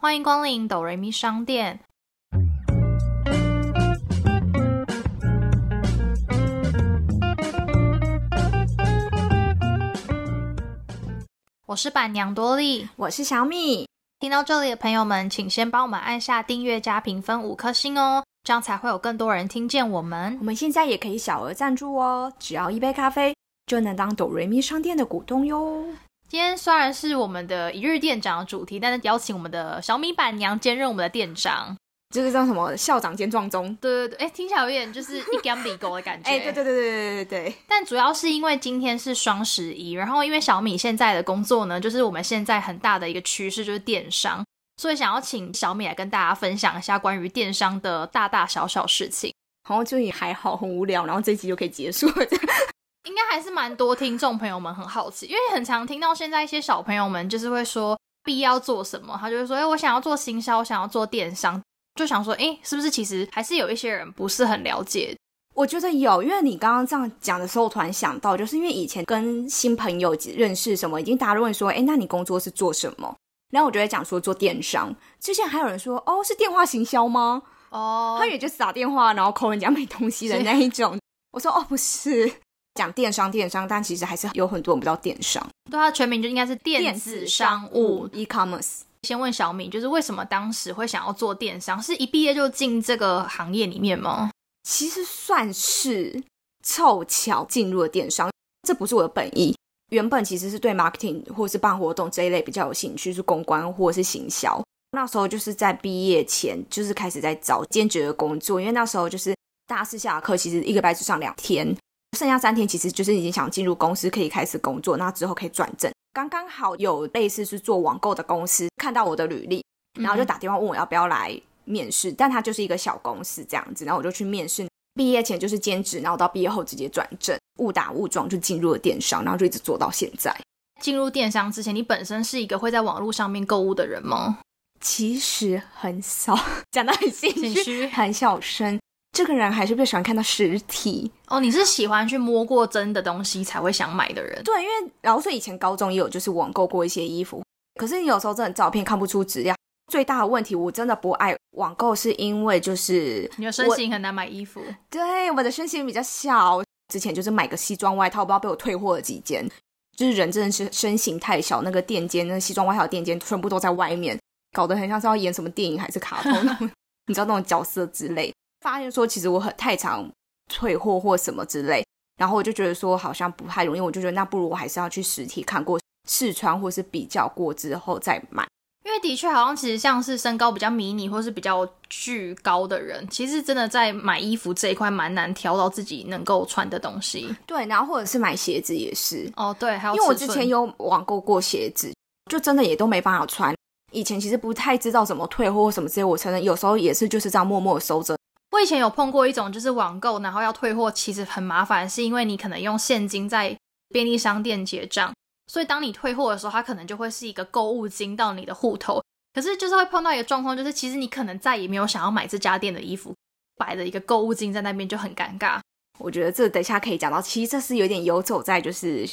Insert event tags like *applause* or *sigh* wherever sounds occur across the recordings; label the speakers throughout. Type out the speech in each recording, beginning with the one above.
Speaker 1: 欢迎光临哆瑞咪商店。我是板娘多莉，
Speaker 2: 我是小米。
Speaker 1: 听到这里的朋友们，请先帮我们按下订阅加评分五颗星哦，这样才会有更多人听见我们。
Speaker 2: 我们现在也可以小额赞助哦，只要一杯咖啡就能当哆瑞咪商店的股东哟。
Speaker 1: 今天虽然是我们的一日店长的主题，但是邀请我们的小米板娘兼任我们的店长。
Speaker 2: 这个叫什么？校长兼壮中？
Speaker 1: 对对对，哎，听起来有点就是 *laughs* 一干比狗的感觉。
Speaker 2: 哎，对对对对对对对。
Speaker 1: 但主要是因为今天是双十一，然后因为小米现在的工作呢，就是我们现在很大的一个趋势就是电商，所以想要请小米来跟大家分享一下关于电商的大大小小事情。
Speaker 2: 然后就也还好，很无聊，然后这集就可以结束了。
Speaker 1: 应该还是蛮多听众朋友们很好奇，因为很常听到现在一些小朋友们就是会说必要做什么，他就会说，哎，我想要做行销，想要做电商。就想说，哎，是不是其实还是有一些人不是很了解？
Speaker 2: 我觉得有，因为你刚刚这样讲的时候，我突然想到，就是因为以前跟新朋友认识什么，已经大家都问说，哎，那你工作是做什么？然后我就会讲说做电商。之前还有人说，哦，是电话行销吗？哦，他也就是打电话，然后扣人家买东西的那一种。*laughs* 我说，哦，不是，讲电商，电商，但其实还是有很多人不知道电商。
Speaker 1: 对，它的全名就应该是电子商务
Speaker 2: （e-commerce）。
Speaker 1: 先问小敏，就是为什么当时会想要做电商？是一毕业就进这个行业里面吗？
Speaker 2: 其实算是凑巧进入了电商，这不是我的本意。原本其实是对 marketing 或是办活动这一类比较有兴趣，是公关或者是行销。那时候就是在毕业前，就是开始在找兼职的工作，因为那时候就是大四下课，其实一个班只上两天，剩下三天其实就是已经想进入公司，可以开始工作，那之后可以转正。刚刚好有类似是做网购的公司看到我的履历，然后就打电话问我要不要来面试，但他就是一个小公司这样子，然后我就去面试。毕业前就是兼职，然后到毕业后直接转正，误打误撞就进入了电商，然后就一直做到现在。
Speaker 1: 进入电商之前，你本身是一个会在网络上面购物的人吗？
Speaker 2: 其实很少，*laughs* 讲的很心
Speaker 1: 虚，
Speaker 2: 很小声。这个人还是比较喜欢看到实体
Speaker 1: 哦。你是喜欢去摸过真的东西才会想买的人？
Speaker 2: 对，因为然后所以以前高中也有就是网购过一些衣服，可是你有时候真的照片看不出质量。最大的问题，我真的不爱网购，是因为就是
Speaker 1: 你的身形很难买衣服。
Speaker 2: 对，我的身形比较小，之前就是买个西装外套，不知道被我退货了几件。就是人真的是身形太小，那个垫肩，那西装外套垫肩全部都在外面，搞得很像是要演什么电影还是卡通，*laughs* 你知道那种角色之类。发现说，其实我很太常退货或什么之类，然后我就觉得说好像不太容易，我就觉得那不如我还是要去实体看过试穿或是比较过之后再买。
Speaker 1: 因为的确好像其实像是身高比较迷你或是比较巨高的人，其实真的在买衣服这一块蛮难挑到自己能够穿的东西。
Speaker 2: 对，然后或者是买鞋子也是
Speaker 1: 哦，对，还有
Speaker 2: 因为我之前有网购过鞋子，就真的也都没办法穿。以前其实不太知道怎么退货或什么之类，我承认有时候也是就是这样默默收着。
Speaker 1: 我以前有碰过一种，就是网购然后要退货，其实很麻烦，是因为你可能用现金在便利商店结账，所以当你退货的时候，它可能就会是一个购物金到你的户头。可是就是会碰到一个状况，就是其实你可能再也没有想要买这家店的衣服，摆了一个购物金在那边就很尴尬。
Speaker 2: 我觉得这等一下可以讲到，其实这是有点游走在就是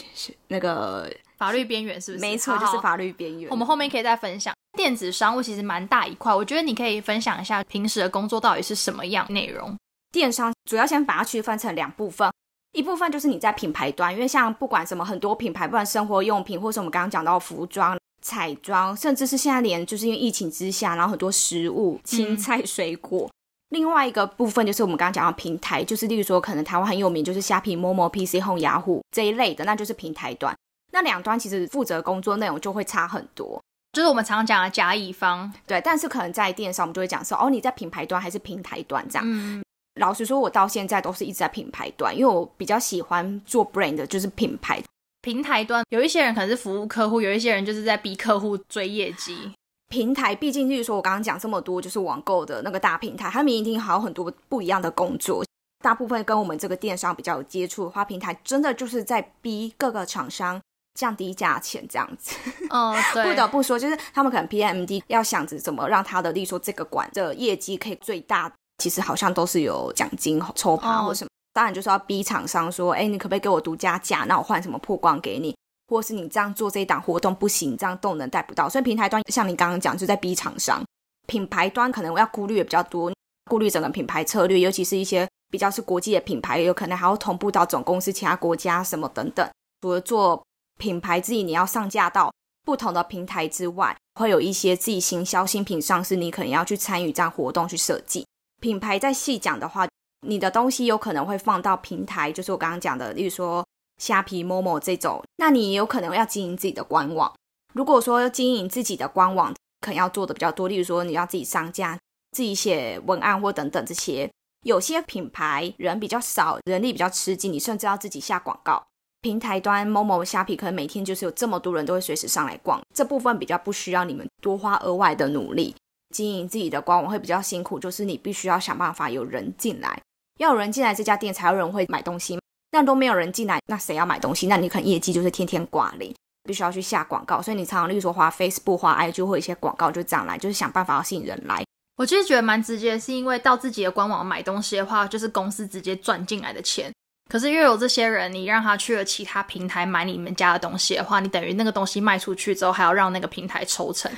Speaker 2: 那个
Speaker 1: 法律边缘，是不是？
Speaker 2: 没错，就是法律边缘。
Speaker 1: 我们后面可以再分享。电子商务其实蛮大一块，我觉得你可以分享一下平时的工作到底是什么样内容。
Speaker 2: 电商主要先把它区分成两部分，一部分就是你在品牌端，因为像不管什么很多品牌，不管生活用品，或是我们刚刚讲到服装、彩妆，甚至是现在连就是因为疫情之下，然后很多食物、青菜、水果。另外一个部分就是我们刚刚讲到平台，就是例如说可能台湾很有名就是虾皮、某某、PC Home、雅虎这一类的，那就是平台端。那两端其实负责工作内容就会差很多。
Speaker 1: 就是我们常常讲的甲乙方，
Speaker 2: 对，但是可能在电商，我们就会讲说，哦，你在品牌端还是平台端这样。嗯，老实说，我到现在都是一直在品牌端，因为我比较喜欢做 brand，就是品牌。
Speaker 1: 平台端有一些人可能是服务客户，有一些人就是在逼客户追业绩。
Speaker 2: 平台毕竟就是说我刚刚讲这么多，就是网购的那个大平台，他们一定还有很多不一样的工作。大部分跟我们这个电商比较有接触的话，平台真的就是在逼各个厂商。降低价钱这样子，
Speaker 1: 哦，*laughs* 对，
Speaker 2: 不得不说，就是他们可能 PMD 要想着怎么让他的，例如说这个馆的业绩可以最大，其实好像都是有奖金抽趴或什么。当然就是要逼厂商说，哎，你可不可以给我独家价？那我换什么曝光给你？或是你这样做这一档活动不行，这样动能带不到。所以平台端像你刚刚讲，就在逼厂商，品牌端可能要顾虑也比较多，顾虑整个品牌策略，尤其是一些比较是国际的品牌，有可能还要同步到总公司其他国家什么等等。除了做品牌自己你要上架到不同的平台之外，会有一些自己行销新品上市，你可能要去参与这样活动去设计。品牌再细讲的话，你的东西有可能会放到平台，就是我刚刚讲的，例如说虾皮、某某这种，那你也有可能要经营自己的官网。如果说经营自己的官网，可能要做的比较多，例如说你要自己上架、自己写文案或等等这些。有些品牌人比较少，人力比较吃紧，你甚至要自己下广告。平台端某某虾皮可能每天就是有这么多人都会随时上来逛，这部分比较不需要你们多花额外的努力。经营自己的官网会比较辛苦，就是你必须要想办法有人进来，要有人进来这家店才有人会买东西。那都没有人进来，那谁要买东西？那你可能业绩就是天天挂零，必须要去下广告。所以你常常例如说花 Facebook、花 IG 或一些广告就这样来，就是想办法要吸引人来。
Speaker 1: 我其实觉得蛮直接，是因为到自己的官网买东西的话，就是公司直接赚进来的钱。可是，因为有这些人，你让他去了其他平台买你们家的东西的话，你等于那个东西卖出去之后，还要让那个平台抽成。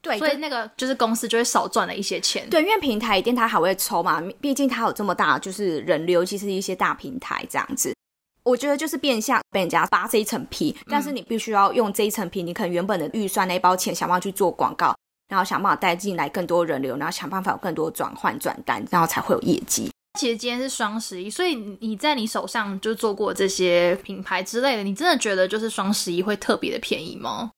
Speaker 2: 对，
Speaker 1: 所以那个就是公司就会少赚了一些钱。
Speaker 2: 对，因为平台一定他还会抽嘛，毕竟他有这么大就是人流，尤其是一些大平台这样子，我觉得就是变相被人家扒这一层皮。但是你必须要用这一层皮，你可能原本的预算那一包钱，想办法去做广告，然后想办法带进来更多人流，然后想办法有更多转换转单，然后才会有业绩。
Speaker 1: 其实今天是双十一，所以你在你手上就做过这些品牌之类的，你真的觉得就是双十一会特别的便宜吗？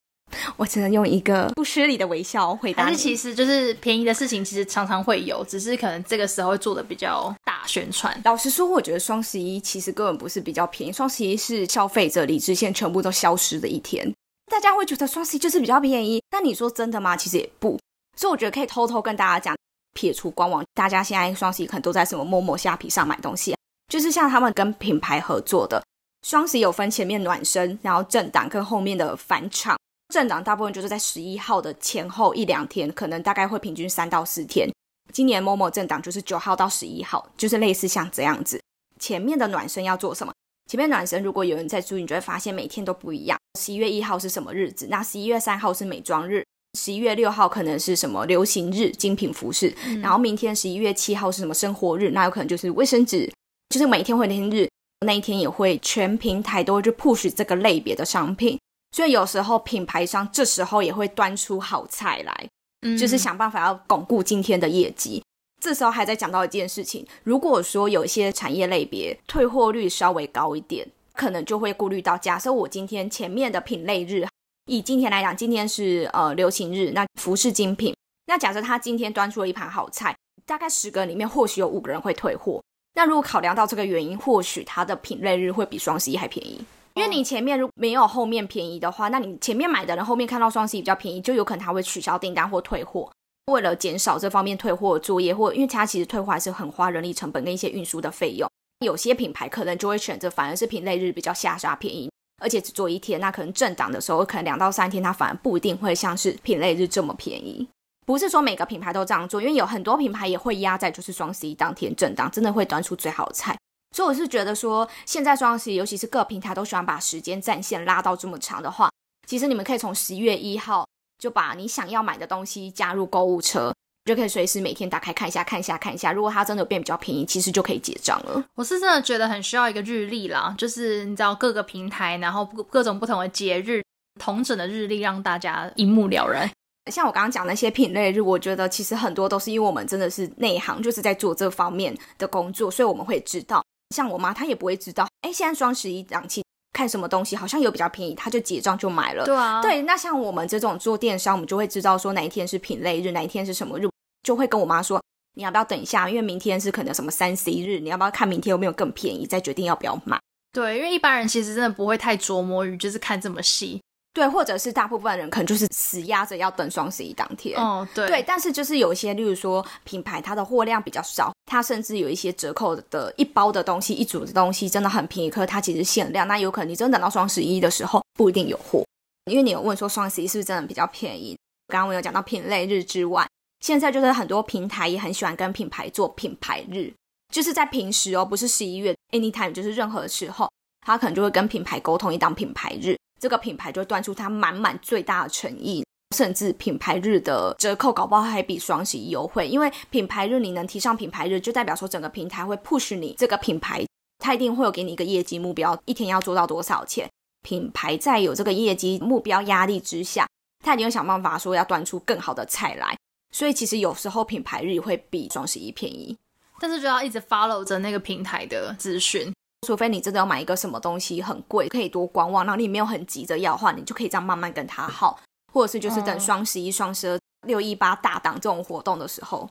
Speaker 2: 我只能用一个不失礼的微笑回答。
Speaker 1: 但是其实就是便宜的事情，其实常常会有，只是可能这个时候会做的比较大宣传。
Speaker 2: 老实说，我觉得双十一其实根本不是比较便宜，双十一是消费者理智线全部都消失的一天。大家会觉得双十一就是比较便宜，但你说真的吗？其实也不。所以我觉得可以偷偷跟大家讲。撇除官网，大家现在双十一可能都在什么陌陌、虾皮上买东西，就是像他们跟品牌合作的双十一有分前面暖身，然后正档跟后面的返场。正档大部分就是在十一号的前后一两天，可能大概会平均三到四天。今年某某正档就是九号到十一号，就是类似像这样子。前面的暖身要做什么？前面暖身如果有人在注意，你就会发现每天都不一样。十一月一号是什么日子？那十一月三号是美妆日。十一月六号可能是什么流行日，精品服饰。然后明天十一月七号是什么生活日？那有可能就是卫生纸，就是每天会天日，那一天也会全平台都会去 push 这个类别的商品。所以有时候品牌商这时候也会端出好菜来，就是想办法要巩固今天的业绩。这时候还在讲到一件事情，如果说有一些产业类别退货率稍微高一点，可能就会顾虑到，假设我今天前面的品类日。以今天来讲，今天是呃流行日，那服饰精品。那假设他今天端出了一盘好菜，大概十个人里面或许有五个人会退货。那如果考量到这个原因，或许它的品类日会比双十一还便宜。因为你前面如没有后面便宜的话，那你前面买的人后面看到双十一比较便宜，就有可能他会取消订单或退货。为了减少这方面退货作业，或因为它其实退货还是很花人力成本跟一些运输的费用，有些品牌可能就会选择反而是品类日比较下杀便宜。而且只做一天，那可能正档的时候，可能两到三天，它反而不一定会像是品类日这么便宜。不是说每个品牌都这样做，因为有很多品牌也会压在就是双十一当天正档，真的会端出最好的菜。所以我是觉得说，现在双十一，尤其是各平台都喜欢把时间战线拉到这么长的话，其实你们可以从十一月一号就把你想要买的东西加入购物车。就可以随时每天打开看一下，看一下，看一下。如果它真的变比较便宜，其实就可以结账了。
Speaker 1: 我是真的觉得很需要一个日历啦，就是你知道各个平台，然后各种不同的节日，同整的日历，让大家一目了然。
Speaker 2: 像我刚刚讲那些品类日，我觉得其实很多都是因为我们真的是内行，就是在做这方面的工作，所以我们会知道。像我妈她也不会知道，哎，现在双十一档期看什么东西好像有比较便宜，她就结账就买了。
Speaker 1: 对啊，
Speaker 2: 对。那像我们这种做电商，我们就会知道说哪一天是品类日，哪一天是什么日。就会跟我妈说，你要不要等一下？因为明天是可能什么三 C 日，你要不要看明天有没有更便宜，再决定要不要买？
Speaker 1: 对，因为一般人其实真的不会太琢磨于就是看这么细，
Speaker 2: 对，或者是大部分人可能就是死压着要等双十一当天。
Speaker 1: 哦，对，
Speaker 2: 对，但是就是有一些，例如说品牌，它的货量比较少，它甚至有一些折扣的一包的东西，一组的东西真的很便宜，可是它其实限量，那有可能你真的等到双十一的时候不一定有货，因为你有问说双十一是不是真的比较便宜？刚刚我有讲到品类日之外。现在就是很多平台也很喜欢跟品牌做品牌日，就是在平时哦，不是十一月，anytime，就是任何时候，他可能就会跟品牌沟通一档品牌日，这个品牌就端出它满满最大的诚意。甚至品牌日的折扣搞不好还比双十一优惠，因为品牌日你能提上品牌日，就代表说整个平台会 push 你这个品牌，它一定会有给你一个业绩目标，一天要做到多少钱。品牌在有这个业绩目标压力之下，他一定会想办法说要端出更好的菜来。所以其实有时候品牌日会比双十一便宜，
Speaker 1: 但是就要一直 follow 着那个平台的资讯，
Speaker 2: 除非你真的要买一个什么东西很贵，可以多观望，然后你没有很急着要的话，你就可以这样慢慢跟他耗。或者是就是等双十一、双十二、六一八大档这种活动的时候，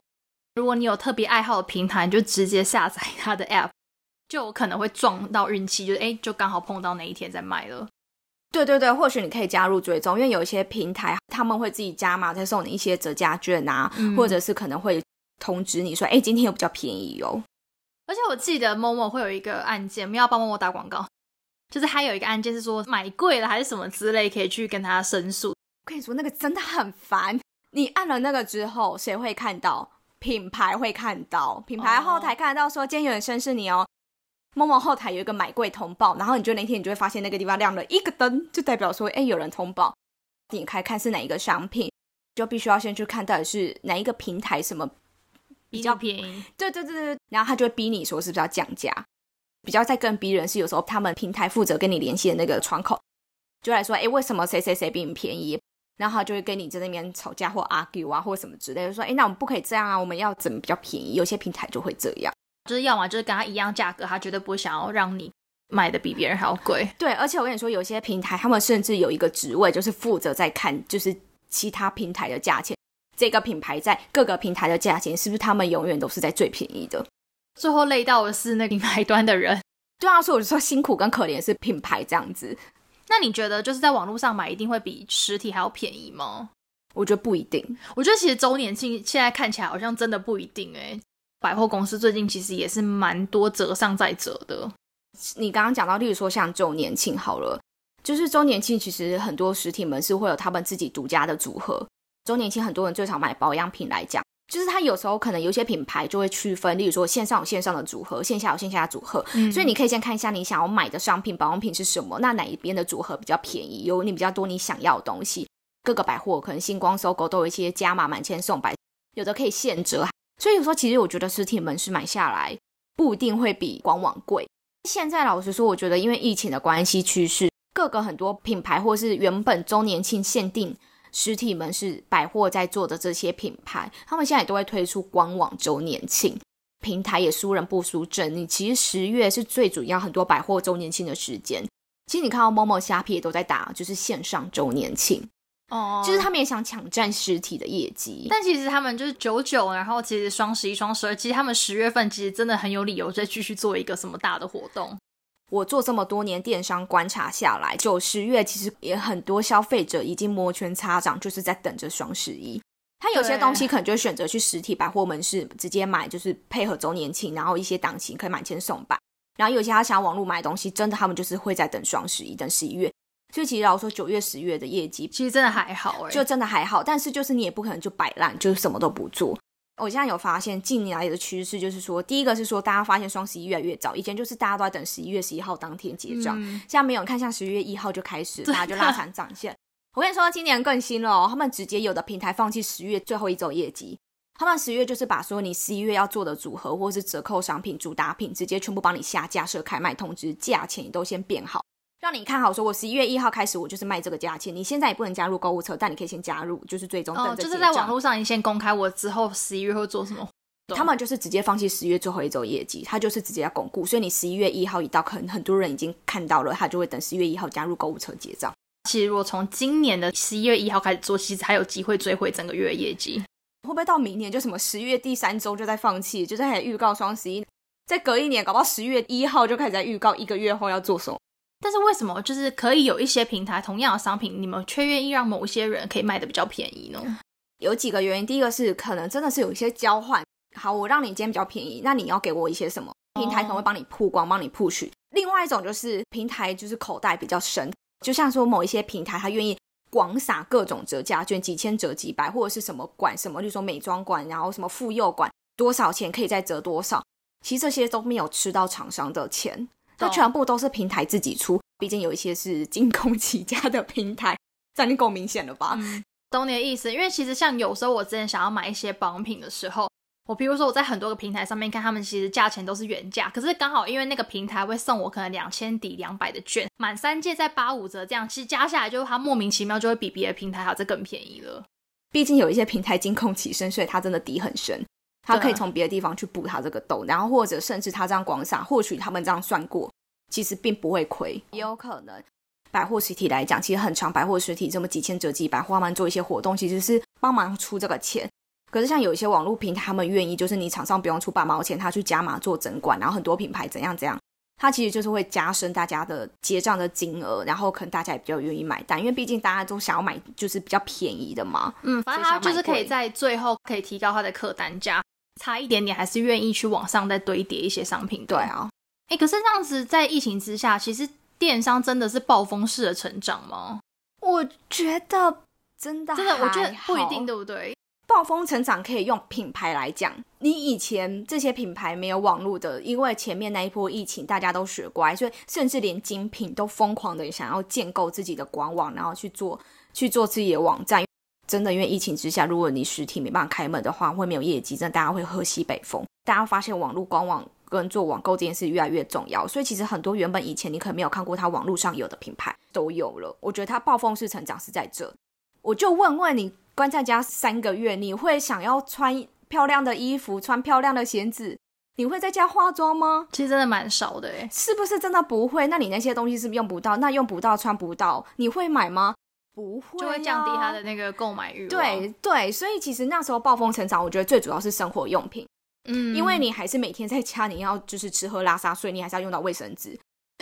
Speaker 1: 如果你有特别爱好的平台，你就直接下载它的 App，就有可能会撞到运气，就是哎，就刚好碰到那一天在卖了。
Speaker 2: 对对对，或许你可以加入追踪，因为有一些平台他们会自己加码，再送你一些折价券啊，或者是可能会通知你说，哎，今天有比较便宜哦。
Speaker 1: 而且我记得某某会有一个按键，不要帮某某打广告，就是还有一个案件是说买贵了还是什么之类，可以去跟他申诉。
Speaker 2: 我跟你说，那个真的很烦。你按了那个之后，谁会看到？品牌会看到，品牌后台看得到，说今天有人申诉你哦。某某后台有一个买贵通报，然后你就那天你就会发现那个地方亮了一个灯，就代表说，哎，有人通报。点开看是哪一个商品，就必须要先去看到底是哪一个平台什么
Speaker 1: 比较便宜。
Speaker 2: 对对对对，然后他就会逼你说是不是要降价。比较在更逼人是有时候他们平台负责跟你联系的那个窗口，就来说，哎，为什么谁谁谁比你便宜？然后他就会跟你在那边吵架或 argue 啊，或什么之类，就说：“哎，那我们不可以这样啊，我们要怎么比较便宜？”有些平台就会这样，
Speaker 1: 就是要么就是跟他一样价格，他绝对不会想要让你买的比别人还要贵。
Speaker 2: 对，而且我跟你说，有些平台他们甚至有一个职位，就是负责在看，就是其他平台的价钱，这个品牌在各个平台的价钱是不是他们永远都是在最便宜的？
Speaker 1: 最后累到的是那个品牌端的人。*laughs*
Speaker 2: 对啊，所以我就说辛苦跟可怜是品牌这样子。
Speaker 1: 那你觉得就是在网络上买一定会比实体还要便宜吗？
Speaker 2: 我觉得不一定。
Speaker 1: 我觉得其实周年庆现在看起来好像真的不一定哎。百货公司最近其实也是蛮多折上再折的。
Speaker 2: 你刚刚讲到，例如说像周年庆好了，就是周年庆其实很多实体门市会有他们自己独家的组合。周年庆很多人最常买保养品来讲。就是它有时候可能有些品牌就会区分，例如说线上有线上的组合，线下有线下的组合，所以你可以先看一下你想要买的商品保养品是什么，那哪一边的组合比较便宜，有你比较多你想要的东西。各个百货可能星光、搜狗都有一些加码满千送百，有的可以现折。所以有时候其实我觉得实体门市买下来不一定会比官网贵。现在老实说，我觉得因为疫情的关系趋势，各个很多品牌或是原本周年庆限定。实体门市百货在做的这些品牌，他们现在也都会推出官网周年庆，平台也输人不输阵。你其实十月是最主要很多百货周年庆的时间。其实你看到某某虾皮也都在打，就是线上周年庆哦，就是他们也想抢占实体的业绩。
Speaker 1: 但其实他们就是九九，然后其实双十一、双十二，其实他们十月份其实真的很有理由再继续做一个什么大的活动。
Speaker 2: 我做这么多年电商观察下来，九十月其实也很多消费者已经摩拳擦掌，就是在等着双十一。他有些东西可能就选择去实体百货门市直接买，就是配合周年庆，然后一些档期可以满千送百。然后有些他想网络买东西，真的他们就是会在等双十一，等十一月。所以其实老说九月、十月的业绩，
Speaker 1: 其实真的还好，哎，
Speaker 2: 就真的还好。但是就是你也不可能就摆烂，就是什么都不做。我现在有发现，近年来的趋势就是说，第一个是说，大家发现双十一越来越早，以前就是大家都在等十一月十一号当天结账，现在没有，看像十一月一号就开始，大家就拉长涨线。我跟你说，今年更新了，他们直接有的平台放弃十月最后一周业绩，他们十月就是把说你十一月要做的组合或是折扣商品、主打品，直接全部帮你下架设开卖通知，价钱都先变好。让你看好，说我十一月一号开始，我就是卖这个价钱。你现在也不能加入购物车，但你可以先加入，就是最终等着
Speaker 1: 就是在网络上，你先公开我之后十一月会做什么。
Speaker 2: 他们就是直接放弃十月最后一周业绩，他就是直接要巩固。所以你十一月一号一到，可能很多人已经看到了，他就会等十一月一号加入购物车结账。
Speaker 1: 其实如果从今年的十一月一号开始做，其实还有机会追回整个月业绩。
Speaker 2: 会不会到明年就什么十月第三周就在放弃，就在预告双十一，再隔一年，搞不好十月一号就开始在预告一个月后要做什么？
Speaker 1: 但是为什么就是可以有一些平台同样的商品，你们却愿意让某些人可以卖的比较便宜呢？
Speaker 2: 有几个原因，第一个是可能真的是有一些交换。好，我让你今天比较便宜，那你要给我一些什么？平台可能会帮你曝光，帮你 push。另外一种就是平台就是口袋比较深，就像说某一些平台，他愿意广撒各种折价券，几千折几百，或者是什么馆什么，就说美妆馆，然后什么妇幼馆，多少钱可以再折多少？其实这些都没有吃到厂商的钱。它全部都是平台自己出，毕竟有一些是金控起家的平台，*laughs* 这已经够明显了吧？
Speaker 1: 嗯，懂你的意思。因为其实像有时候我之前想要买一些保养品的时候，我比如说我在很多个平台上面看，他们其实价钱都是原价，可是刚好因为那个平台会送我可能两千抵两百的券，满三件再八五折这样，其实加下来就是它莫名其妙就会比别的平台还要再更便宜了。
Speaker 2: 毕竟有一些平台金控起身，所以它真的底很深，它可以从别的地方去补他这个洞，然后或者甚至他这样广撒，或许他们这样算过，其实并不会亏，也有可能。百货实体来讲，其实很长，百货实体这么几千折几百，他们做一些活动，其实是帮忙出这个钱。可是像有一些网络平台，他们愿意就是你厂商不用出半毛钱，他去加码做整管，然后很多品牌怎样怎样，他其实就是会加深大家的结账的金额，然后可能大家也比较愿意买单，因为毕竟大家都想要买就是比较便宜的嘛。
Speaker 1: 嗯，反正他就是可以在最后可以提高他的客单价，差一点点还是愿意去往上再堆叠一些商品。
Speaker 2: 对啊，
Speaker 1: 哎，可是这样子在疫情之下，其实。电商真的是暴风式的成长吗？
Speaker 2: 我觉得真的
Speaker 1: 真的，我觉得不一定，对不对？
Speaker 2: 暴风成长可以用品牌来讲，你以前这些品牌没有网络的，因为前面那一波疫情大家都学乖，所以甚至连精品都疯狂的想要建构自己的官网，然后去做去做自己的网站。真的，因为疫情之下，如果你实体没办法开门的话，会没有业绩，真的大家会喝西北风。大家发现网络官网。跟做网购这件事越来越重要，所以其实很多原本以前你可能没有看过它网络上有的品牌都有了。我觉得它暴风式成长是在这。我就问问你，关在家三个月，你会想要穿漂亮的衣服、穿漂亮的鞋子？你会在家化妆吗？
Speaker 1: 其实真的蛮少的，诶，
Speaker 2: 是不是真的不会？那你那些东西是不是用不到？那用不到、穿不到，你会买吗？不会，
Speaker 1: 就会降低他的那个购买欲。
Speaker 2: 对对，所以其实那时候暴风成长，我觉得最主要是生活用品。嗯，因为你还是每天在家，你要就是吃喝拉撒所以，你还是要用到卫生纸。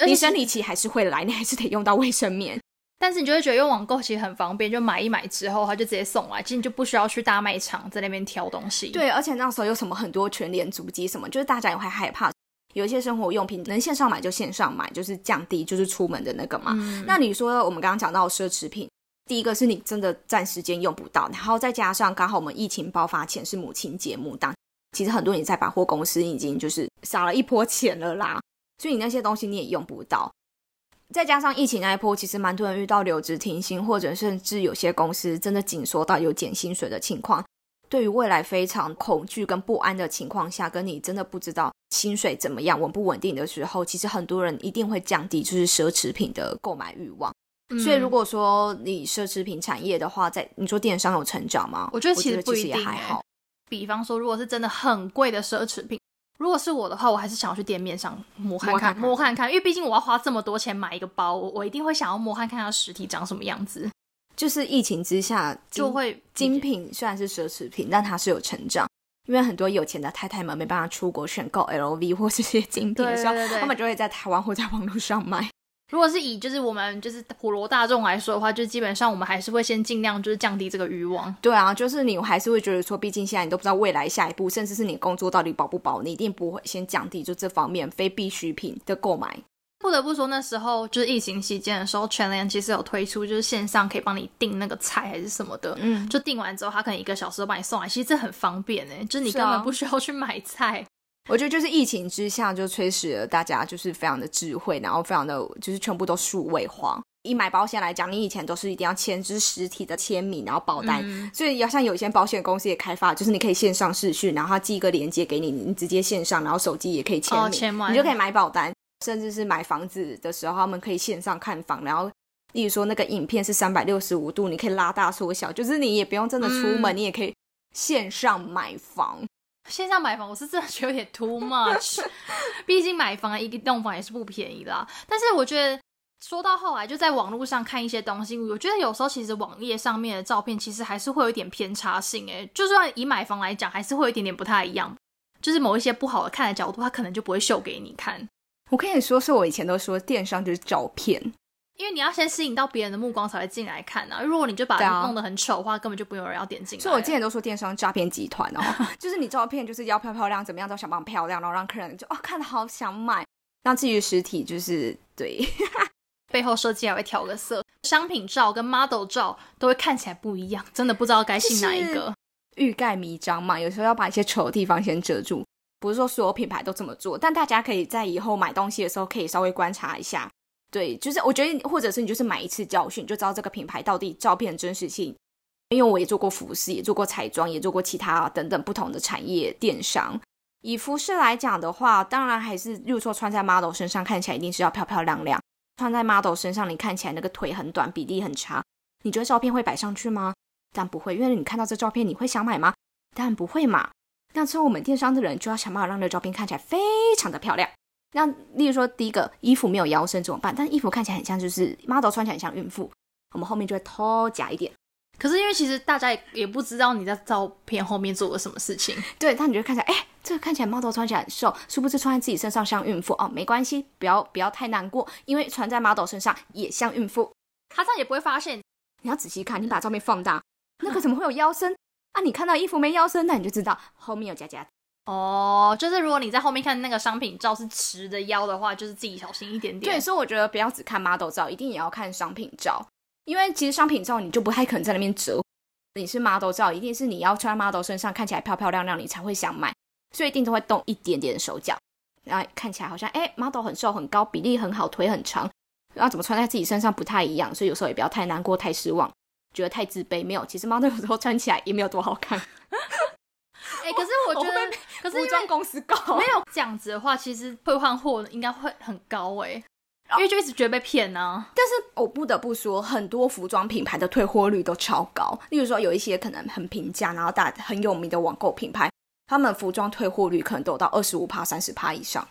Speaker 2: 你生理期还是会来，你还是得用到卫生棉。
Speaker 1: 但是你就会觉得用网购其实很方便，就买一买之后，他就直接送来，其实你就不需要去大卖场在那边挑东西。
Speaker 2: 对，而且那时候有什么很多全联足迹什么，就是大家也会害怕，有一些生活用品能线上买就线上买，就是降低就是出门的那个嘛。那你说我们刚刚讲到奢侈品，第一个是你真的暂时间用不到，然后再加上刚好我们疫情爆发前是母亲节目档。其实很多人在百货公司已经就是撒了一波钱了啦，所以你那些东西你也用不到。再加上疫情那一波，其实蛮多人遇到留职停薪，或者甚至有些公司真的紧缩到有减薪水的情况。对于未来非常恐惧跟不安的情况下，跟你真的不知道薪水怎么样稳不稳定的时候，其实很多人一定会降低就是奢侈品的购买欲望。所以如果说你奢侈品产业的话，在你说电商有成长吗？
Speaker 1: 我觉得其
Speaker 2: 实
Speaker 1: 不一定。比方说，如果是真的很贵的奢侈品，如果是我的话，我还是想要去店面上摸看看，摸看看，因为毕竟我要花这么多钱买一个包，我我一定会想要摸看看它实体长什么样子。
Speaker 2: 就是疫情之下，
Speaker 1: 就会
Speaker 2: 精品虽然是奢侈品，但它是有成长，因为很多有钱的太太们没办法出国选购 LV 或这些精品的时候，他们就会在台湾或在网络上买。
Speaker 1: 如果是以就是我们就是普罗大众来说的话，就基本上我们还是会先尽量就是降低这个欲望。
Speaker 2: 对啊，就是你还是会觉得说，毕竟现在你都不知道未来下一步，甚至是你工作到底保不保，你一定不会先降低就这方面非必需品的购买。
Speaker 1: 不得不说，那时候就是疫情期间的时候，全联其实有推出就是线上可以帮你订那个菜还是什么的，嗯，就订完之后他可能一个小时都帮你送来，其实这很方便哎，就是你根本不需要去买菜。
Speaker 2: 我觉得就是疫情之下，就催使了大家就是非常的智慧，然后非常的就是全部都数位化。以买保险来讲，你以前都是一定要签支实体的签名，然后保单。所以要像有一些保险公司也开发，就是你可以线上视讯，然后他寄一个链接给你，你直接线上，然后手机也可以签名，你就可以买保单。甚至是买房子的时候，他们可以线上看房，然后例如说那个影片是三百六十五度，你可以拉大缩小，就是你也不用真的出门，你也可以线上买房。
Speaker 1: 线上买房，我是真的觉得有点 too much，*laughs* 毕竟买房一栋房也是不便宜啦。但是我觉得说到后来，就在网络上看一些东西，我觉得有时候其实网页上面的照片其实还是会有一点偏差性。诶，就算以买房来讲，还是会有一点点不太一样，就是某一些不好看的角度，它可能就不会秀给你看。
Speaker 2: 我跟你说，是我以前都说电商就是照片。
Speaker 1: 因为你要先吸引到别人的目光才会进来看啊！如果你就把它弄得很丑的话，根本就不有人要点进来。
Speaker 2: 所以我之前都说电商诈骗集团哦，*laughs* 就是你照片就是要漂漂亮，怎么样都想办漂亮，然后让客人就哦看的好想买。那至于实体，就是对 *laughs*
Speaker 1: 背后设计还会调个色，商品照跟 model 照都会看起来不一样，真的不知道该信哪一个。
Speaker 2: 欲盖弥彰嘛，有时候要把一些丑的地方先遮住。不是说所有品牌都这么做，但大家可以在以后买东西的时候可以稍微观察一下。对，就是我觉得，或者是你就是买一次教训，就知道这个品牌到底照片真实性。因为我也做过服饰，也做过彩妆，也做过其他等等不同的产业电商。以服饰来讲的话，当然还是，例如说穿在 model 身上看起来一定是要漂漂亮亮。穿在 model 身上，你看起来那个腿很短，比例很差，你觉得照片会摆上去吗？但不会，因为你看到这照片，你会想买吗？当然不会嘛。那之后我们电商的人就要想办法让这照片看起来非常的漂亮。那例如说，第一个衣服没有腰身怎么办？但衣服看起来很像，就是 model 穿起来很像孕妇，我们后面就会偷夹一点。
Speaker 1: 可是因为其实大家也也不知道你在照片后面做了什么事情，
Speaker 2: 对，但你就看起来，哎，这个看起来 model 穿起来很瘦，殊不知穿在自己身上像孕妇哦，没关系，不要不要太难过，因为穿在 model 身上也像孕妇，*laughs*
Speaker 1: 他这样也不会发现。
Speaker 2: 你要仔细看，你把照片放大，那个怎么会有腰身啊？你看到衣服没腰身，那你就知道后面有夹夹。
Speaker 1: 哦，就是如果你在后面看那个商品照是直的腰的话，就是自己小心一点点。
Speaker 2: 对，所以我觉得不要只看 model 照，一定也要看商品照。因为其实商品照你就不太可能在那边折，你是 model 照，一定是你要穿 model 身上看起来漂漂亮亮，你才会想买，所以一定都会动一点点手脚，然后看起来好像哎 model 很瘦很高，比例很好，腿很长，然后怎么穿在自己身上不太一样，所以有时候也不要太难过、太失望，觉得太自卑。没有，其实 model 有时候穿起来也没有多好看。*laughs*
Speaker 1: 哎，可是我觉得，*laughs* 可是
Speaker 2: 服装公司高
Speaker 1: 没有这样子的话，其实退换货应该会很高哎。因为就一直觉得被骗呢，
Speaker 2: 但是我不得不说，很多服装品牌的退货率都超高。例如说，有一些可能很平价，然后大很有名的网购品牌，他们服装退货率可能都有到二十五趴、三十趴以上。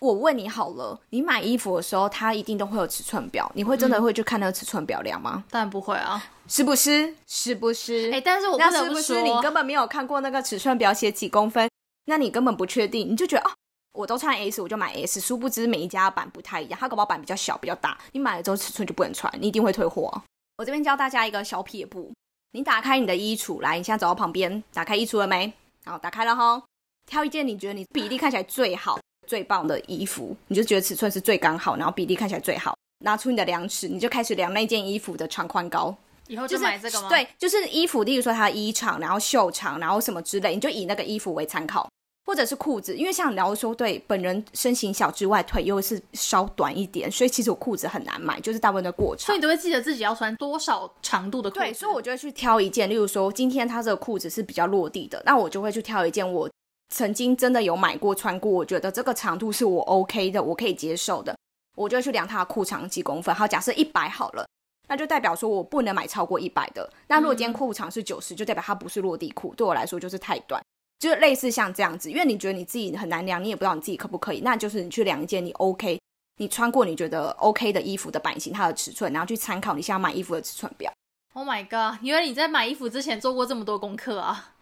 Speaker 2: 我问你好了，你买衣服的时候，它一定都会有尺寸表，你会真的会去看那个尺寸表量吗？
Speaker 1: 当然不会啊，
Speaker 2: 是不是？是不是？
Speaker 1: 哎，但是我不
Speaker 2: 得不说，你根本没有看过那个尺寸表写几公分，那你根本不确定，你就觉得哦。我都穿 S，我就买 S。殊不知每一家版不太一样，它搞不好版比较小、比较大，你买了之后尺寸就不能穿，你一定会退货。我这边教大家一个小撇步：你打开你的衣橱，来，你现在走到旁边，打开衣橱了没？好，打开了哈，挑一件你觉得你比例看起来最好、最棒的衣服，你就觉得尺寸是最刚好，然后比例看起来最好，拿出你的量尺，你就开始量那件衣服的长宽高。
Speaker 1: 以后就买这个吗？
Speaker 2: 对，就是衣服，例如说它的衣长，然后袖长，然后什么之类，你就以那个衣服为参考。或者是裤子，因为像聊说对本人身形小之外，腿又是稍短一点，所以其实我裤子很难买，就是大部分的过程。
Speaker 1: 所以你都会记得自己要穿多少长度的裤子。
Speaker 2: 对，所以我就会去挑一件，例如说今天它这个裤子是比较落地的，那我就会去挑一件我曾经真的有买过穿过，我觉得这个长度是我 OK 的，我可以接受的，我就去量它的裤长几公分。好，假设一百好了，那就代表说我不能买超过一百的。那如果今天裤长是九十，就代表它不是落地裤，对我来说就是太短。就类似像这样子，因为你觉得你自己很难量，你也不知道你自己可不可以，那就是你去量一件你 OK，你穿过你觉得 OK 的衣服的版型，它的尺寸，然后去参考你想要买衣服的尺寸表。
Speaker 1: Oh my god！因为你在买衣服之前做过这么多功课啊？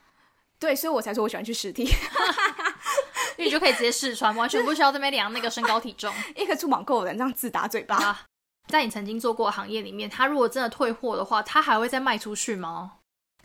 Speaker 2: 对，所以我才说我喜欢去实体，*laughs*
Speaker 1: 因为你就可以直接试穿，完全不需要这边量那个身高体重。*laughs*
Speaker 2: 一个做网购的人这样自打嘴巴。
Speaker 1: 在你曾经做过行业里面，他如果真的退货的话，他还会再卖出去吗？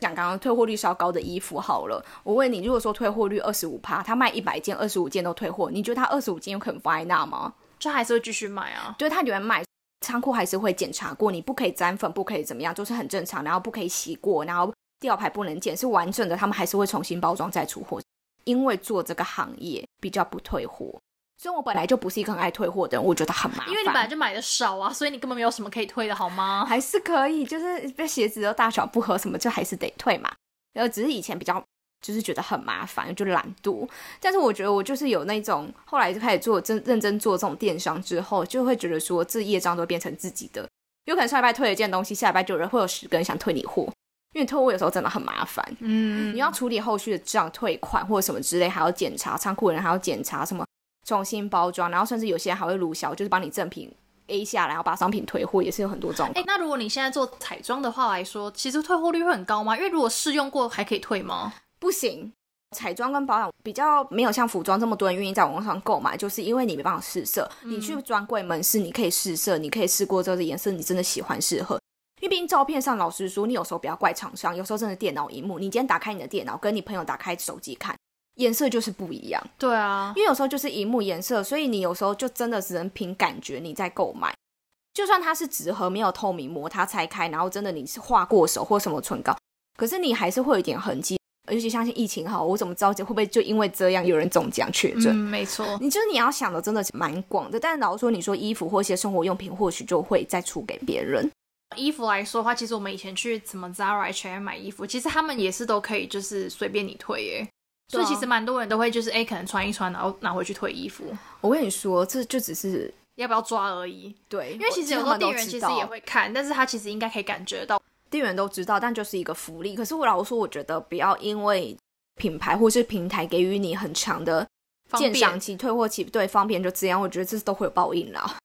Speaker 2: 讲刚刚退货率稍高的衣服好了，我问你，如果说退货率二十五趴，他卖一百件，二十五件都退货，你觉得他二十五件有可能放在那吗？
Speaker 1: 就还是会继续卖啊？
Speaker 2: 对，他有人卖，仓库还是会检查过，你不可以沾粉，不可以怎么样，就是很正常，然后不可以洗过，然后吊牌不能剪，是完整的，他们还是会重新包装再出货，因为做这个行业比较不退货。所以我本来就不是一个很爱退货的人，我觉得很麻烦。
Speaker 1: 因为你本来就买的少啊，所以你根本没有什么可以退的，好吗？
Speaker 2: 还是可以，就是被鞋子的大小不合什么，就还是得退嘛。然后只是以前比较就是觉得很麻烦，就懒惰。但是我觉得我就是有那种后来就开始做真认真做这种电商之后，就会觉得说这业障都变成自己的。有可能上礼拜退了一件东西，下礼拜就有人会有十个人想退你货，因为退货有时候真的很麻烦。嗯，你要处理后续的账、退款或者什么之类，还要检查仓库人还要检查什么重新包装，然后甚至有些人还会录销，就是帮你正品。A 下来，然后把商品退货，也是有很多种。
Speaker 1: 哎，那如果你现在做彩妆的话来说，其实退货率会很高吗？因为如果试用过还可以退吗？
Speaker 2: 不行，彩妆跟保养比较没有像服装这么多人愿意在网上购买，就是因为你没办法试色。你去专柜门市，你可以试色，你可以试过这个颜色，你真的喜欢适合。因为毕竟照片上，老实说，你有时候不要怪厂商，有时候真的电脑荧幕，你今天打开你的电脑，跟你朋友打开手机看。颜色就是不一样，
Speaker 1: 对啊，
Speaker 2: 因为有时候就是荧幕颜色，所以你有时候就真的只能凭感觉你在购买。就算它是纸盒没有透明膜，它拆开，然后真的你是画过手或什么唇膏，可是你还是会有一点痕迹。尤其相信疫情哈，我怎么知道会不会就因为这样有人中奖确诊？
Speaker 1: 嗯，没错。
Speaker 2: 你就是你要想的真的是蛮广的，但是老实说，你说衣服或一些生活用品，或许就会再出给别人。
Speaker 1: 衣服来说的话，其实我们以前去什么 Zara、H&M 买衣服，其实他们也是都可以，就是随便你退耶。所以其实蛮多人都会就是哎，可能穿一穿，然后拿回去退衣服。
Speaker 2: 我跟你说，这就只是
Speaker 1: 要不要抓而已。
Speaker 2: 对，
Speaker 1: 因为其实有时候店员其实也会看，但是他其实应该可以感觉到，
Speaker 2: 店员都知道，但就是一个福利。可是我老实说，我觉得不要因为品牌或是平台给予你很强的鉴赏期、退货期，对方便就这样，我觉得这是都会有报应啦。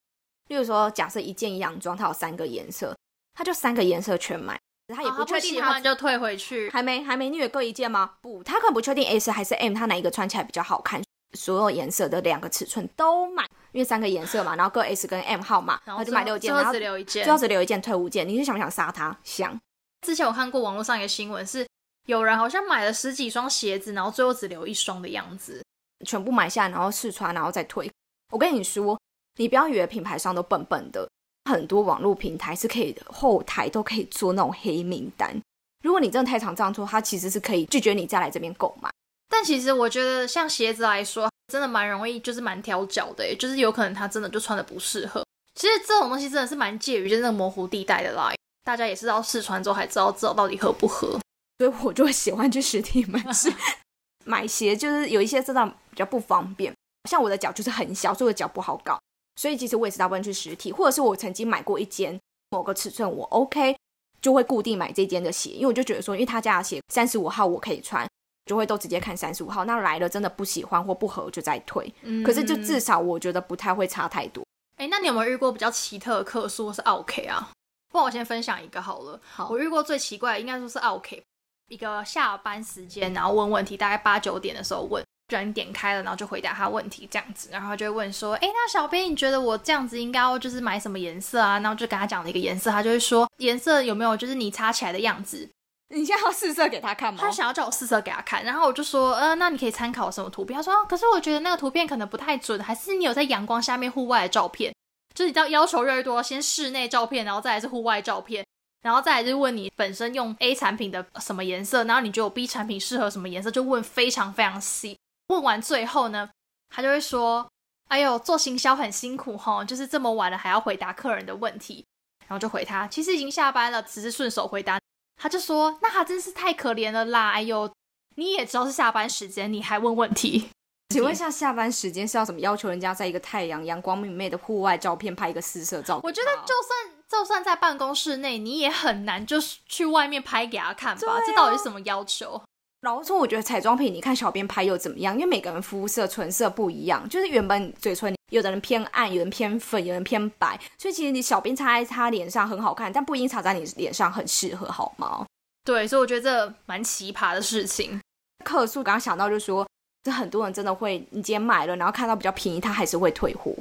Speaker 2: 例如说，假设一件洋装它有三个颜色，他就三个颜色全买。他也不确定，他
Speaker 1: 就退回去。
Speaker 2: 还没还没，你有各一件吗？不，他可能不确定 S 还是 M，他哪一个穿起来比较好看？所有颜色的两个尺寸都买，因为三个颜色嘛，然后各 S 跟 M 号码，然后就买六件，
Speaker 1: 然后只留一件，
Speaker 2: 最后只留一件退五件。你是想不想杀他？想。
Speaker 1: 之前我看过网络上一个新闻，是有人好像买了十几双鞋子，然后最后只留一双的样子，
Speaker 2: 全部买下，然后试穿，然后再退。我跟你说，你不要以为品牌商都笨笨的。很多网络平台是可以后台都可以做那种黑名单。如果你真的太常这样做，它其实是可以拒绝你再来这边购买。
Speaker 1: 但其实我觉得，像鞋子来说，真的蛮容易，就是蛮挑脚的，就是有可能它真的就穿的不适合。其实这种东西真的是蛮介于就是那个模糊地带的啦。大家也是要试穿之后才知道知道到底合不合。
Speaker 2: 所以我就会喜欢去实体门市 *laughs* 买鞋，就是有一些真的比较不方便。像我的脚就是很小，所以我的脚不好搞。所以其实我也是大部分去实体，或者是我曾经买过一间某个尺寸我 OK，就会固定买这间的鞋，因为我就觉得说，因为他家的鞋三十五号我可以穿，就会都直接看三十五号。那来了真的不喜欢或不合就再退。可是就至少我觉得不太会差太多。
Speaker 1: 哎，那你有没有遇过比较奇特的客诉或是 OK 啊？不然我先分享一个好了。好，我遇过最奇怪的应该说是 OK，一个下班时间然后问问题，大概八九点的时候问。不然点开了，然后就回答他问题这样子，然后就会问说，哎，那小编你觉得我这样子应该要就是买什么颜色啊？然后就跟他讲了一个颜色，他就会说颜色有没有就是你擦起来的样子？
Speaker 2: 你现在要试色给他看吗？
Speaker 1: 他想要叫我试色给他看，然后我就说，呃，那你可以参考什么图片？他说，可是我觉得那个图片可能不太准，还是你有在阳光下面户外的照片？就是你要要求越来越多，先室内照片，然后再来是户外照片，然后再来就是问你本身用 A 产品的什么颜色，然后你觉得我 B 产品适合什么颜色，就问非常非常细。问完最后呢，他就会说：“哎呦，做行销很辛苦哈，就是这么晚了还要回答客人的问题。”然后就回他：“其实已经下班了，只是顺手回答。”他就说：“那他真是太可怜了啦！哎呦，你也知道是下班时间，你还问问题？*laughs*
Speaker 2: 请问一下，下班时间是要怎么要求人家在一个太阳阳光明媚的户外照片拍一个四色照？
Speaker 1: 我觉得就算就算在办公室内，你也很难就是去外面拍给他看吧？这到底是什么要求？”
Speaker 2: 然后说，我觉得彩妆品，你看小编拍又怎么样？因为每个人肤色、唇色不一样，就是原本嘴唇，有的人偏暗，有人偏粉，有人偏白，所以其实你小编擦在擦脸上很好看，但不一定擦在你脸上很适合，好吗？
Speaker 1: 对，所以我觉得这蛮奇葩的事情。
Speaker 2: 客诉刚刚想到就是说，这很多人真的会，你今天买了，然后看到比较便宜，他还是会退货。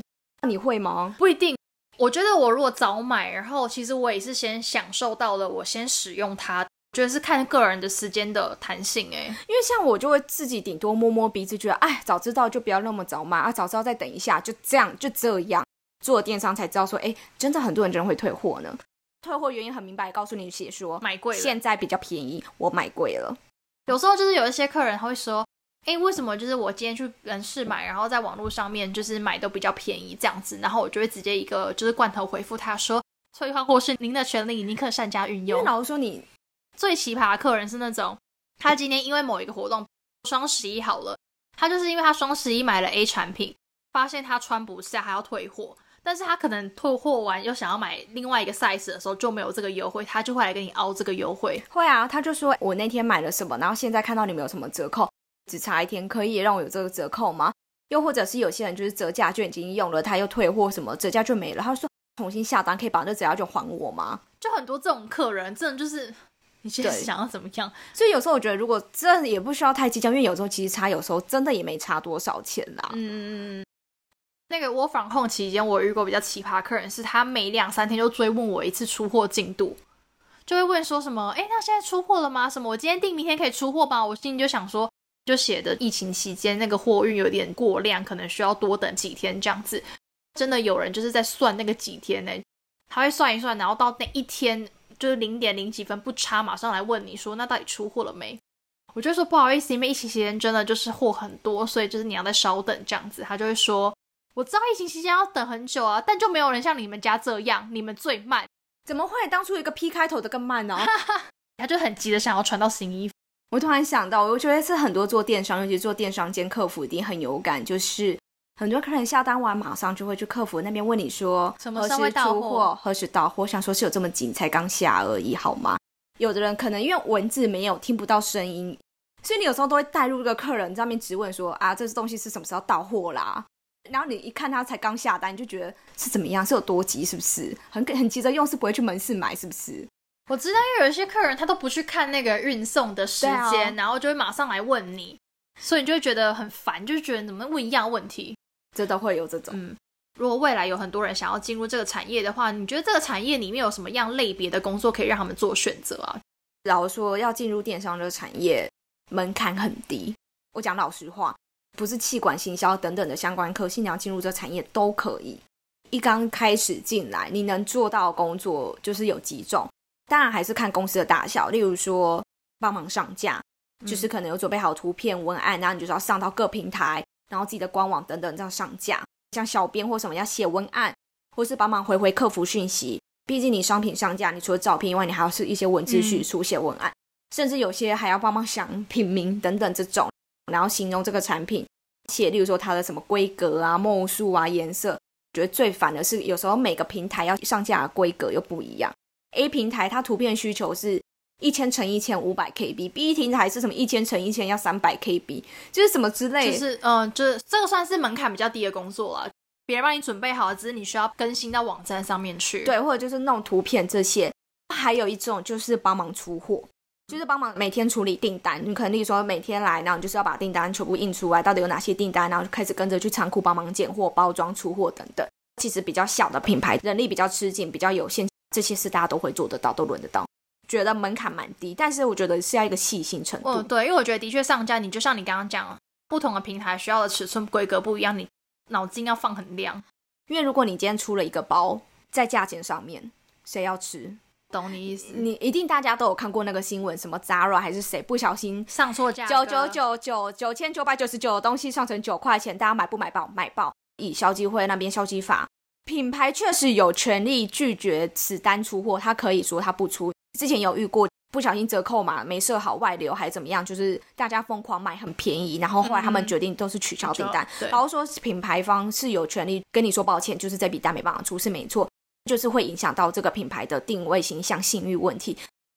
Speaker 2: 那你会吗？
Speaker 1: 不一定。我觉得我如果早买，然后其实我也是先享受到了，我先使用它。觉得是看个人的时间的弹性哎，
Speaker 2: 因为像我就会自己顶多摸摸鼻子，觉得哎，早知道就不要那么早买啊，早知道再等一下，就这样就这样做电商才知道说，哎，真的很多人真的会退货呢。退货原因很明白，告诉你写说
Speaker 1: 买贵了，
Speaker 2: 现在比较便宜，我买贵了。
Speaker 1: 有时候就是有一些客人他会说，哎，为什么就是我今天去人事买，然后在网络上面就是买都比较便宜这样子，然后我就会直接一个就是罐头回复他说，退换货是您的权利，您可善加运用。
Speaker 2: 老实说你。
Speaker 1: 最奇葩的客人是那种，他今天因为某一个活动，双十一好了，他就是因为他双十一买了 A 产品，发现他穿不下，还要退货，但是他可能退货完又想要买另外一个 size 的时候就没有这个优惠，他就会来跟你凹这个优惠。
Speaker 2: 会啊，他就说我那天买了什么，然后现在看到你们有什么折扣，只差一天可以让我有这个折扣吗？又或者是有些人就是折价券已经用了，他又退货什么折价券没了，他说重新下单可以把那折价券还我吗？
Speaker 1: 就很多这种客人，真的就是。你现在想要怎么样？
Speaker 2: 所以有时候我觉得，如果这也不需要太计较，因为有时候其实差，有时候真的也没差多少钱啦。
Speaker 1: 嗯嗯嗯，那个我防控期间，我遇过比较奇葩客人，是他每两三天就追问我一次出货进度，就会问说什么：“哎，那现在出货了吗？什么我今天订，明天可以出货吧？”我心里就想说，就写的疫情期间那个货运有点过量，可能需要多等几天这样子。真的有人就是在算那个几天呢，他会算一算，然后到那一天。就是零点零几分不差，马上来问你说，那到底出货了没？我就说不好意思，因为疫情期间真的就是货很多，所以就是你要再稍等这样子。他就会说，我知道疫情期间要等很久啊，但就没有人像你们家这样，你们最慢。
Speaker 2: 怎么会当初一个 P 开头的更慢呢？*laughs*
Speaker 1: 他就很急的想要穿到新衣服。
Speaker 2: 我突然想到，我觉得是很多做电商，尤其做电商兼客服一定很有感，就是很多客人下单完马上就会去客服那边问你说，
Speaker 1: 什么
Speaker 2: 何时
Speaker 1: 时候到
Speaker 2: 出货，何时到货？想说是有这么紧才刚下而已，好吗？有的人可能因为文字没有听不到声音，所以你有时候都会带入一个客人在那边质问说啊，这东西是什么时候到货啦？然后你一看他才刚下单，你就觉得是怎么样，是有多急，是不是？很很急着用，是不会去门市买，是不是？
Speaker 1: 我知道，因为有一些客人他都不去看那个运送的时间，然后就会马上来问你，所以你就会觉得很烦，就是觉得怎么问一样问题。
Speaker 2: 真的会有这种。
Speaker 1: 嗯，如果未来有很多人想要进入这个产业的话，你觉得这个产业里面有什么样类别的工作可以让他们做选择啊？
Speaker 2: 老实说，要进入电商这个产业，门槛很低。我讲老实话，不是气管行销等等的相关科系，你要进入这个产业都可以。一刚开始进来，你能做到的工作就是有几种，当然还是看公司的大小。例如说，帮忙上架，就是可能有准备好图片、文案，然后你就是要上到各平台，然后自己的官网等等这样上架。像小编或什么要写文案，或是帮忙回回客服讯息。毕竟你商品上架，你除了照片以外，你还要是一些文字叙述、写文案，甚至有些还要帮忙想品名等等这种，然后形容这个产品，写例如说它的什么规格啊、墨数啊、颜色。觉得最烦的是，有时候每个平台要上架的规格又不一样。A 平台它图片需求是一千乘一千五百 KB，B 平台是什么一千乘一千要三百 KB，就是什么之类的。
Speaker 1: 就是嗯，就是这个算是门槛比较低的工作了，别人帮你准备好了，只是你需要更新到网站上面去。
Speaker 2: 对，或者就是弄图片这些。还有一种就是帮忙出货，就是帮忙每天处理订单。你可能例如说每天来，然后你就是要把订单全部印出来，到底有哪些订单，然后就开始跟着去仓库帮忙拣货、包装、出货等等。其实比较小的品牌，人力比较吃紧，比较有限，这些事大家都会做得到，都轮得到。觉得门槛蛮低，但是我觉得是要一个细心程度。
Speaker 1: 嗯，对，因为我觉得的确上架，你就像你刚刚讲，不同的平台需要的尺寸规格不一样，你脑筋要放很亮。
Speaker 2: 因为如果你今天出了一个包，在价钱上面，谁要吃？
Speaker 1: 懂你意思？
Speaker 2: 你一定大家都有看过那个新闻，什么 Zara 还是谁不小心
Speaker 1: 上错价，
Speaker 2: 九九九九九千九百九十九的东西上成九块钱，大家买不买爆？买爆！以消基会那边消基法，品牌确实有权利拒绝此单出货，他可以说他不出。之前有遇过不小心折扣嘛没设好外流，还怎么样？就是大家疯狂买很便宜，然后后来他们决定都是取消订单，
Speaker 1: 对
Speaker 2: 然后说品牌方是有权利跟你说抱歉，就是这笔单没办法出，是没错。就是会影响到这个品牌的定位、形象、信誉问题，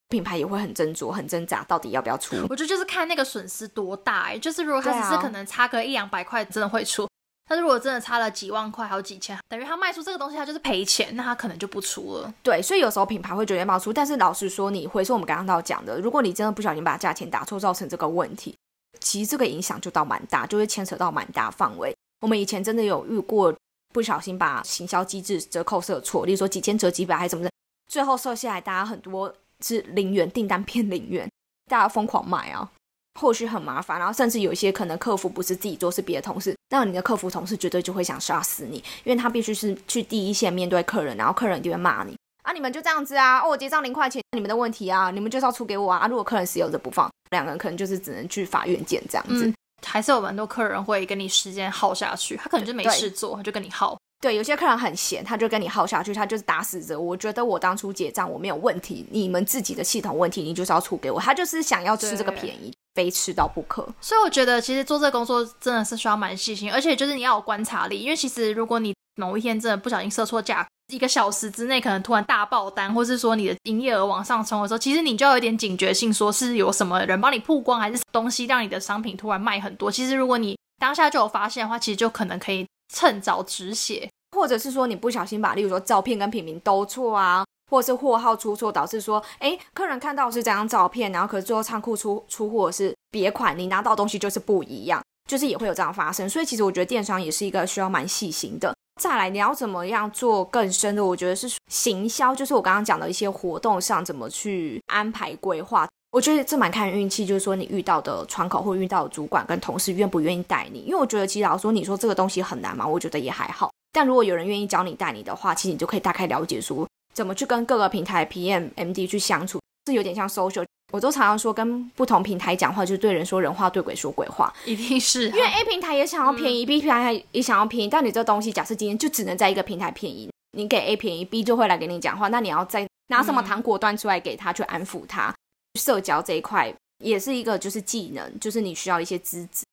Speaker 2: 品牌也会很斟酌、很挣扎，到底要不要出。
Speaker 1: 我觉得就是看那个损失多大、欸，就是如果他只是可能差个一两百块，真的会出。但是如果真的差了几万块、好几千，等于他卖出这个东西，他就是赔钱，那他可能就不出了。
Speaker 2: 对，所以有时候品牌会觉得冒出，但是老实说，你回说我们刚刚到讲的，如果你真的不小心把价钱打错，造成这个问题，其实这个影响就到蛮大，就会牵扯到蛮大范围。我们以前真的有遇过不小心把行销机制折扣设错，例如说几千折几百还是什么的，最后设下来，大家很多是零元订单变零元，大家疯狂买啊。后续很麻烦，然后甚至有一些可能客服不是自己做，是别的同事，那你的客服同事绝对就会想杀死你，因为他必须是去第一线面对客人，然后客人一定会骂你啊，你们就这样子啊，哦，我结账零块钱，你们的问题啊，你们就是要出给我啊，啊如果客人死有着不放，两个人可能就是只能去法院见这样子。
Speaker 1: 嗯，还是有蛮多客人会跟你时间耗下去，他可能就没事做，他就跟你耗。
Speaker 2: 对，有些客人很闲，他就跟你耗下去，他就是打死着。我觉得我当初结账我没有问题，你们自己的系统问题，你就是要出给我。他就是想要吃这个便宜，非吃到不可。
Speaker 1: 所以我觉得其实做这个工作真的是需要蛮细心，而且就是你要有观察力，因为其实如果你某一天真的不小心设错价，一个小时之内可能突然大爆单，或是说你的营业额往上冲的时候，其实你就要有点警觉性，说是有什么人帮你曝光，还是东西让你的商品突然卖很多。其实如果你当下就有发现的话，其实就可能可以趁早止血。
Speaker 2: 或者是说你不小心把，例如说照片跟品名都错啊，或是货号出错，导致说，哎，客人看到是这张照片，然后可是最后仓库出出货是别款，你拿到东西就是不一样，就是也会有这样发生。所以其实我觉得电商也是一个需要蛮细心的。再来，你要怎么样做更深的？我觉得是行销，就是我刚刚讲的一些活动上怎么去安排规划。我觉得这蛮看运气，就是说你遇到的窗口或遇到的主管跟同事愿不愿意带你。因为我觉得其实老实说，你说这个东西很难嘛，我觉得也还好。但如果有人愿意教你带你的话，其实你就可以大概了解说怎么去跟各个平台 PM、MD 去相处，是有点像 social，我都常常说，跟不同平台讲话，就是对人说人话，对鬼说鬼话。
Speaker 1: 一定是
Speaker 2: 因为 A 平台也想要便宜，B 平台也想要便宜，但你这东西假设今天就只能在一个平台便宜，你给 A 便宜，B 就会来给你讲话，那你要再拿什么糖果端出来给他去安抚他？社交这一块也是一个就是技能，就是你需要一些资质。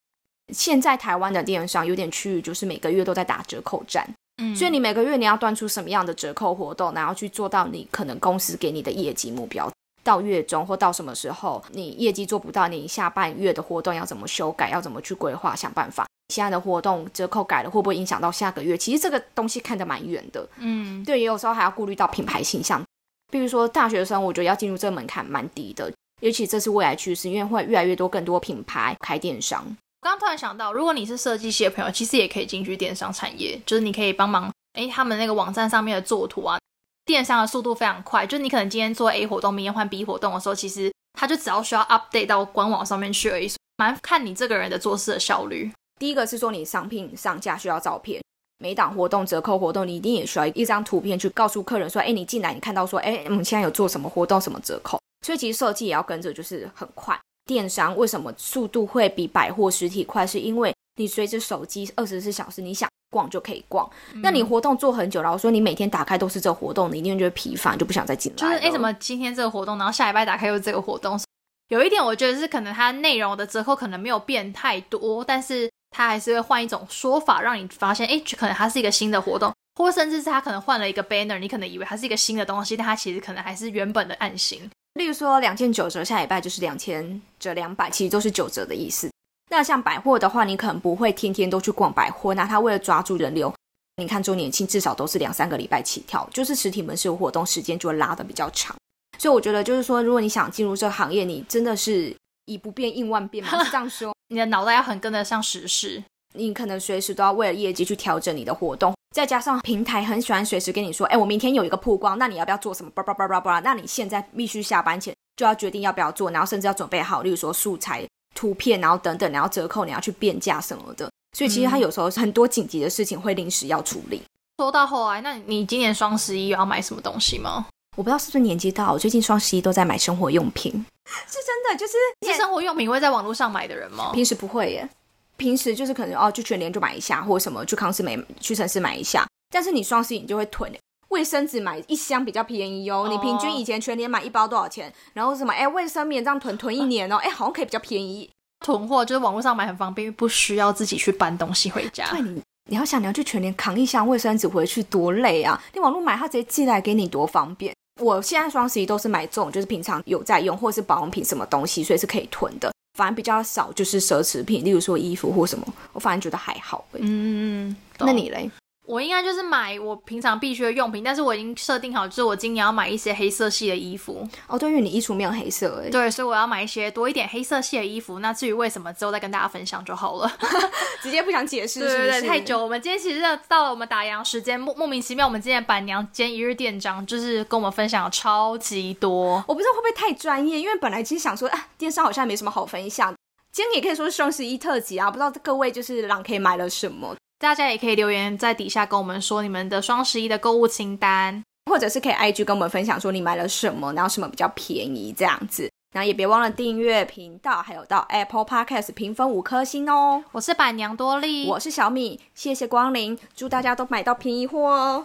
Speaker 2: 现在台湾的电商有点区域，就是每个月都在打折扣战，
Speaker 1: 嗯
Speaker 2: 所以你每个月你要端出什么样的折扣活动，然后去做到你可能公司给你的业绩目标。到月中或到什么时候你业绩做不到，你下半月的活动要怎么修改，要怎么去规划，想办法。现在的活动折扣改了，会不会影响到下个月？其实这个东西看得蛮远的，
Speaker 1: 嗯，
Speaker 2: 对，也有时候还要顾虑到品牌形象。比如说大学生，我觉得要进入这个门槛蛮低的，尤其这是未来趋势，因为会越来越多更多品牌开电商。
Speaker 1: 刚刚突然想到，如果你是设计系的朋友，其实也可以进去电商产业，就是你可以帮忙，诶，他们那个网站上面的作图啊，电商的速度非常快，就你可能今天做 A 活动，明天换 B 活动的时候，其实它就只要需要 update 到官网上面去而已，蛮看你这个人的做事的效率。
Speaker 2: 第一个是说你商品上架需要照片，每档活动折扣活动你一定也需要一张图片去告诉客人说，哎，你进来你看到说，哎，我们现在有做什么活动，什么折扣，所以其实设计也要跟着，就是很快。电商为什么速度会比百货实体快？是因为你随着手机二十四小时，你想逛就可以逛。那你活动做很久，了，我说你每天打开都是这个活动，你一定就会疲乏，就不想再进来。
Speaker 1: 就是哎，怎么今天这个活动，然后下礼拜打开又是这个活动？有一点我觉得是可能它内容的折扣可能没有变太多，但是它还是会换一种说法，让你发现，哎，可能它是一个新的活动，或甚至是他可能换了一个 banner，你可能以为它是一个新的东西，但它其实可能还是原本的案型。
Speaker 2: 例如说两件九折，下礼拜就是两千折两百，其实都是九折的意思。那像百货的话，你可能不会天天都去逛百货，那他为了抓住人流，你看周年庆至少都是两三个礼拜起跳，就是实体门市活动时间就会拉的比较长。所以我觉得就是说，如果你想进入这个行业，你真的是以不变应万变嘛，*laughs* 是这样说。
Speaker 1: 你的脑袋要很跟得上时事，
Speaker 2: 你可能随时都要为了业绩去调整你的活动，再加上平台很喜欢随时跟你说，哎，我明天有一个曝光，那你要不要做什么？叭叭叭叭叭，那你现在必须下班前就要决定要不要做，然后甚至要准备好，例如说素材、图片，然后等等，然后折扣，你要去变价什么的。所以其实他有时候很多紧急的事情会临时要处理。
Speaker 1: 说到后来，那你今年双十一有要买什么东西吗？
Speaker 2: 我不知道是不是年纪大，我最近双十一都在买生活用品，*laughs* 是真的，就是
Speaker 1: 你是生活用品会在网络上买的人吗？
Speaker 2: 平时不会耶，平时就是可能哦，去全联就买一下，或者什么去康斯美、屈臣氏买一下。但是你双十一你就会囤卫生纸，买一箱比较便宜哦。
Speaker 1: 哦
Speaker 2: 你平均以前全年买一包多少钱？然后什么哎卫生棉这样囤囤一年哦，哎好像可以比较便宜。
Speaker 1: 囤货就是网络上买很方便，不需要自己去搬东西回家。
Speaker 2: 对你，你要想你要去全年扛一箱卫生纸回去多累啊！你网络买，它直接寄来给你多方便。我现在双十一都是买这种，就是平常有在用，或是保养品什么东西，所以是可以囤的。反而比较少就是奢侈品，例如说衣服或什么，我反而觉得还好、欸。
Speaker 1: 嗯，
Speaker 2: 那你嘞？
Speaker 1: 我应该就是买我平常必须的用品，但是我已经设定好，就是我今年要买一些黑色系的衣服。
Speaker 2: 哦，对，因为你衣橱没有黑色哎，
Speaker 1: 对，所以我要买一些多一点黑色系的衣服。那至于为什么，之后再跟大家分享就好了。*laughs*
Speaker 2: 直接不想解释，
Speaker 1: 对对对，太久。我们今天其实到了我们打烊时间，莫莫名其妙，我们今天的板娘兼一日店长就是跟我们分享了超级多。
Speaker 2: 我不知道会不会太专业，因为本来其实想说啊，电商好像没什么好分享。今天也可以说是双十一特辑啊，不知道各位就是狼可以买了什么，
Speaker 1: 大家也可以留言在底下跟我们说你们的双十一的购物清单。
Speaker 2: 或者是可以 IG 跟我们分享说你买了什么，然后什么比较便宜这样子。然后也别忘了订阅频道，还有到 Apple Podcast 评分五颗星哦。
Speaker 1: 我是板娘多莉，
Speaker 2: 我是小米，谢谢光临，祝大家都买到便宜货哦。